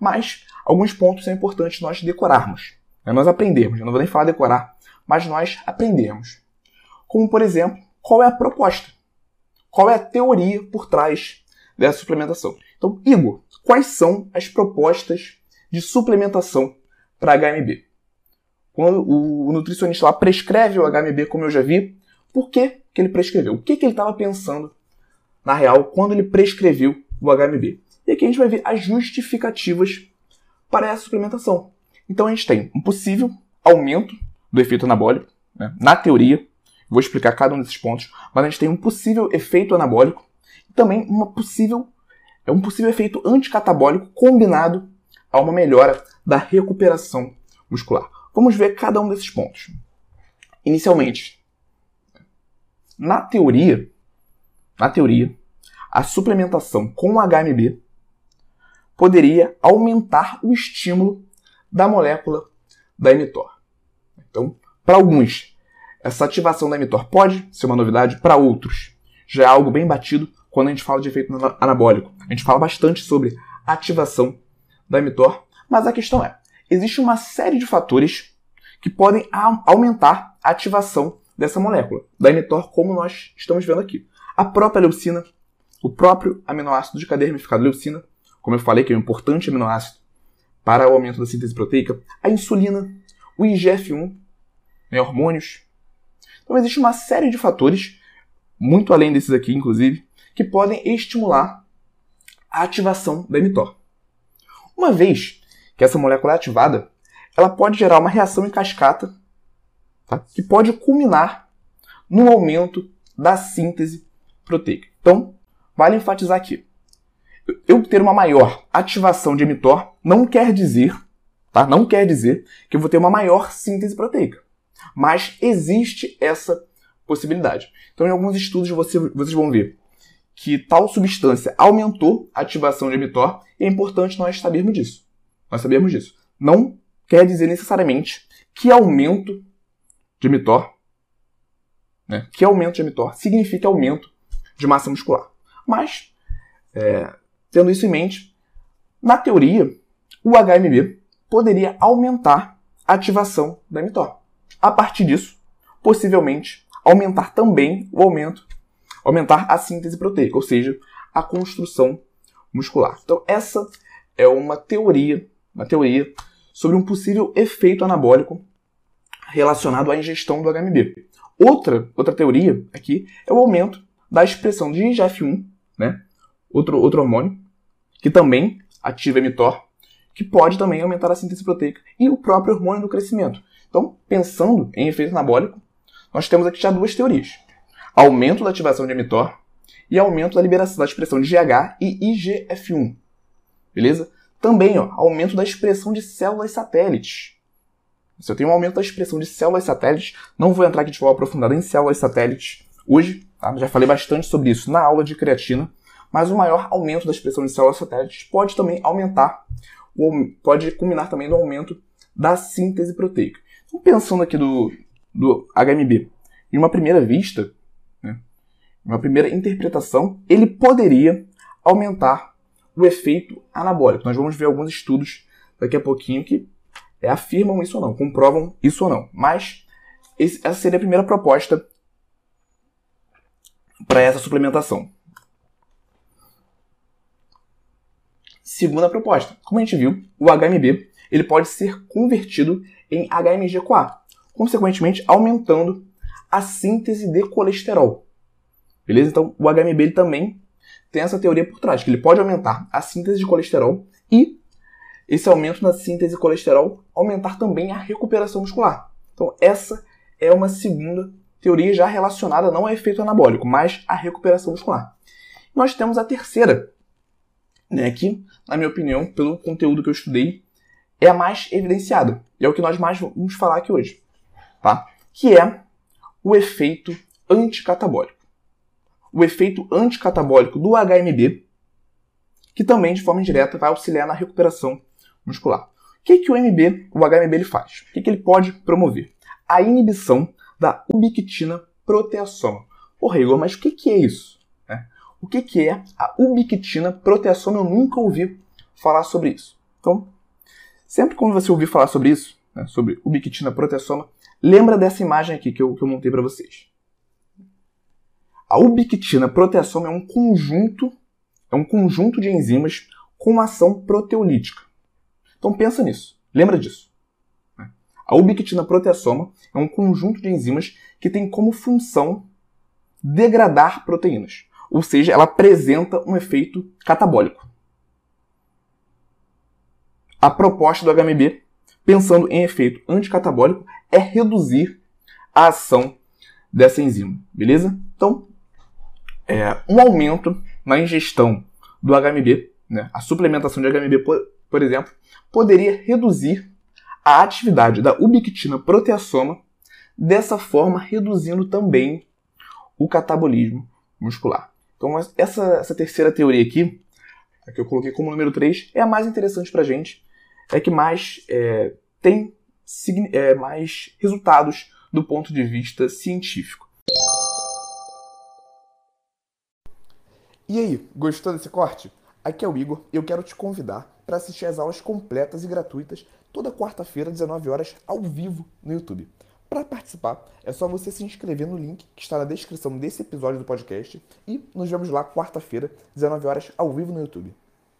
Mas alguns pontos são importantes nós decorarmos, né? nós aprendermos. Eu não vou nem falar decorar, mas nós aprendermos. Como, por exemplo, qual é a proposta? Qual é a teoria por trás dessa suplementação? Então, Igor, quais são as propostas de suplementação para HMB? Quando o nutricionista lá prescreve o HMB, como eu já vi, por que, que ele prescreveu? O que, que ele estava pensando, na real, quando ele prescreveu o HMB? E aqui a gente vai ver as justificativas para essa suplementação. Então a gente tem um possível aumento do efeito anabólico, né? na teoria, vou explicar cada um desses pontos, mas a gente tem um possível efeito anabólico e também uma possível, é um possível efeito anticatabólico combinado a uma melhora da recuperação muscular. Vamos ver cada um desses pontos. Inicialmente, na teoria, na teoria, a suplementação com HMB poderia aumentar o estímulo da molécula da mTOR. Então, para alguns, essa ativação da mTOR pode ser uma novidade, para outros, já é algo bem batido quando a gente fala de efeito anabólico. A gente fala bastante sobre ativação da mTOR, mas a questão é, existe uma série de fatores que podem aumentar a ativação dessa molécula, da mTOR, como nós estamos vendo aqui. A própria leucina, o próprio aminoácido de cadeia ramificada leucina, como eu falei, que é um importante aminoácido para o aumento da síntese proteica, a insulina, o IGF-1, né, hormônios. Então existe uma série de fatores, muito além desses aqui, inclusive, que podem estimular a ativação da mTOR. Uma vez que essa molécula é ativada, ela pode gerar uma reação em cascata tá? que pode culminar no aumento da síntese proteica. Então, vale enfatizar aqui eu ter uma maior ativação de mTOR não quer dizer, tá? Não quer dizer que eu vou ter uma maior síntese proteica. Mas existe essa possibilidade. Então, em alguns estudos você, vocês vão ver que tal substância aumentou a ativação de mTOR e é importante nós sabermos disso. Nós sabemos disso. Não quer dizer necessariamente que aumento de mTOR, né, que aumento de mTOR significa aumento de massa muscular. Mas é, Tendo isso em mente, na teoria, o HMB poderia aumentar a ativação da mTOR. A partir disso, possivelmente aumentar também o aumento, aumentar a síntese proteica, ou seja, a construção muscular. Então essa é uma teoria, uma teoria sobre um possível efeito anabólico relacionado à ingestão do HMB. Outra, outra teoria aqui é o aumento da expressão de IGF-1, né? outro, outro hormônio, que também ativa mTOR, que pode também aumentar a síntese proteica, e o próprio hormônio do crescimento. Então, pensando em efeito anabólico, nós temos aqui já duas teorias. Aumento da ativação de mTOR e aumento da liberação da expressão de GH e IGF-1. Beleza? Também, ó, aumento da expressão de células satélites. Se eu tenho um aumento da expressão de células satélites, não vou entrar aqui de forma aprofundada em células satélites hoje, tá? já falei bastante sobre isso na aula de creatina, mas o maior aumento da expressão de células satélites pode também aumentar, pode culminar também no aumento da síntese proteica. Então, pensando aqui do, do HMB, em uma primeira vista, né, uma primeira interpretação, ele poderia aumentar o efeito anabólico. Nós vamos ver alguns estudos daqui a pouquinho que afirmam isso ou não, comprovam isso ou não. Mas esse, essa seria a primeira proposta para essa suplementação. Segunda proposta. Como a gente viu, o HMB ele pode ser convertido em HMG-CoA, consequentemente aumentando a síntese de colesterol. Beleza? Então, o HMB ele também tem essa teoria por trás, que ele pode aumentar a síntese de colesterol e esse aumento na síntese de colesterol aumentar também a recuperação muscular. Então, essa é uma segunda teoria já relacionada não ao efeito anabólico, mas à recuperação muscular. Nós temos a terceira, né, que, na minha opinião, pelo conteúdo que eu estudei, é a mais evidenciada. E é o que nós mais vamos falar aqui hoje. Tá? Que é o efeito anticatabólico. O efeito anticatabólico do HMB, que também, de forma indireta, vai auxiliar na recuperação muscular. O que, que o MB, o HMB, ele faz? O que, que ele pode promover? A inibição da ubiquitina proteasoma. Porra, Igor, mas o que, que é isso? É. O que, que é a ubiquitina proteasoma? Eu nunca ouvi falar sobre isso. Então, sempre quando você ouvir falar sobre isso, né, sobre ubiquitina proteasoma, lembra dessa imagem aqui que eu, que eu montei para vocês. A ubiquitina proteasoma é um conjunto, é um conjunto de enzimas com ação proteolítica. Então pensa nisso, lembra disso. Né? A ubiquitina proteasoma é um conjunto de enzimas que tem como função degradar proteínas, ou seja, ela apresenta um efeito catabólico. A proposta do HMB, pensando em efeito anticatabólico, é reduzir a ação dessa enzima, beleza? Então, é, um aumento na ingestão do HMB, né, a suplementação de HMB, por, por exemplo, poderia reduzir a atividade da ubiquitina proteasoma, dessa forma reduzindo também o catabolismo muscular. Então, essa, essa terceira teoria aqui, a que eu coloquei como número 3, é a mais interessante para a gente, é que mais é, tem é, mais resultados do ponto de vista científico. E aí, gostou desse corte? Aqui é o Igor e eu quero te convidar para assistir as aulas completas e gratuitas toda quarta-feira, 19 horas, ao vivo no YouTube. Para participar, é só você se inscrever no link que está na descrição desse episódio do podcast e nos vemos lá quarta-feira, 19 horas, ao vivo no YouTube.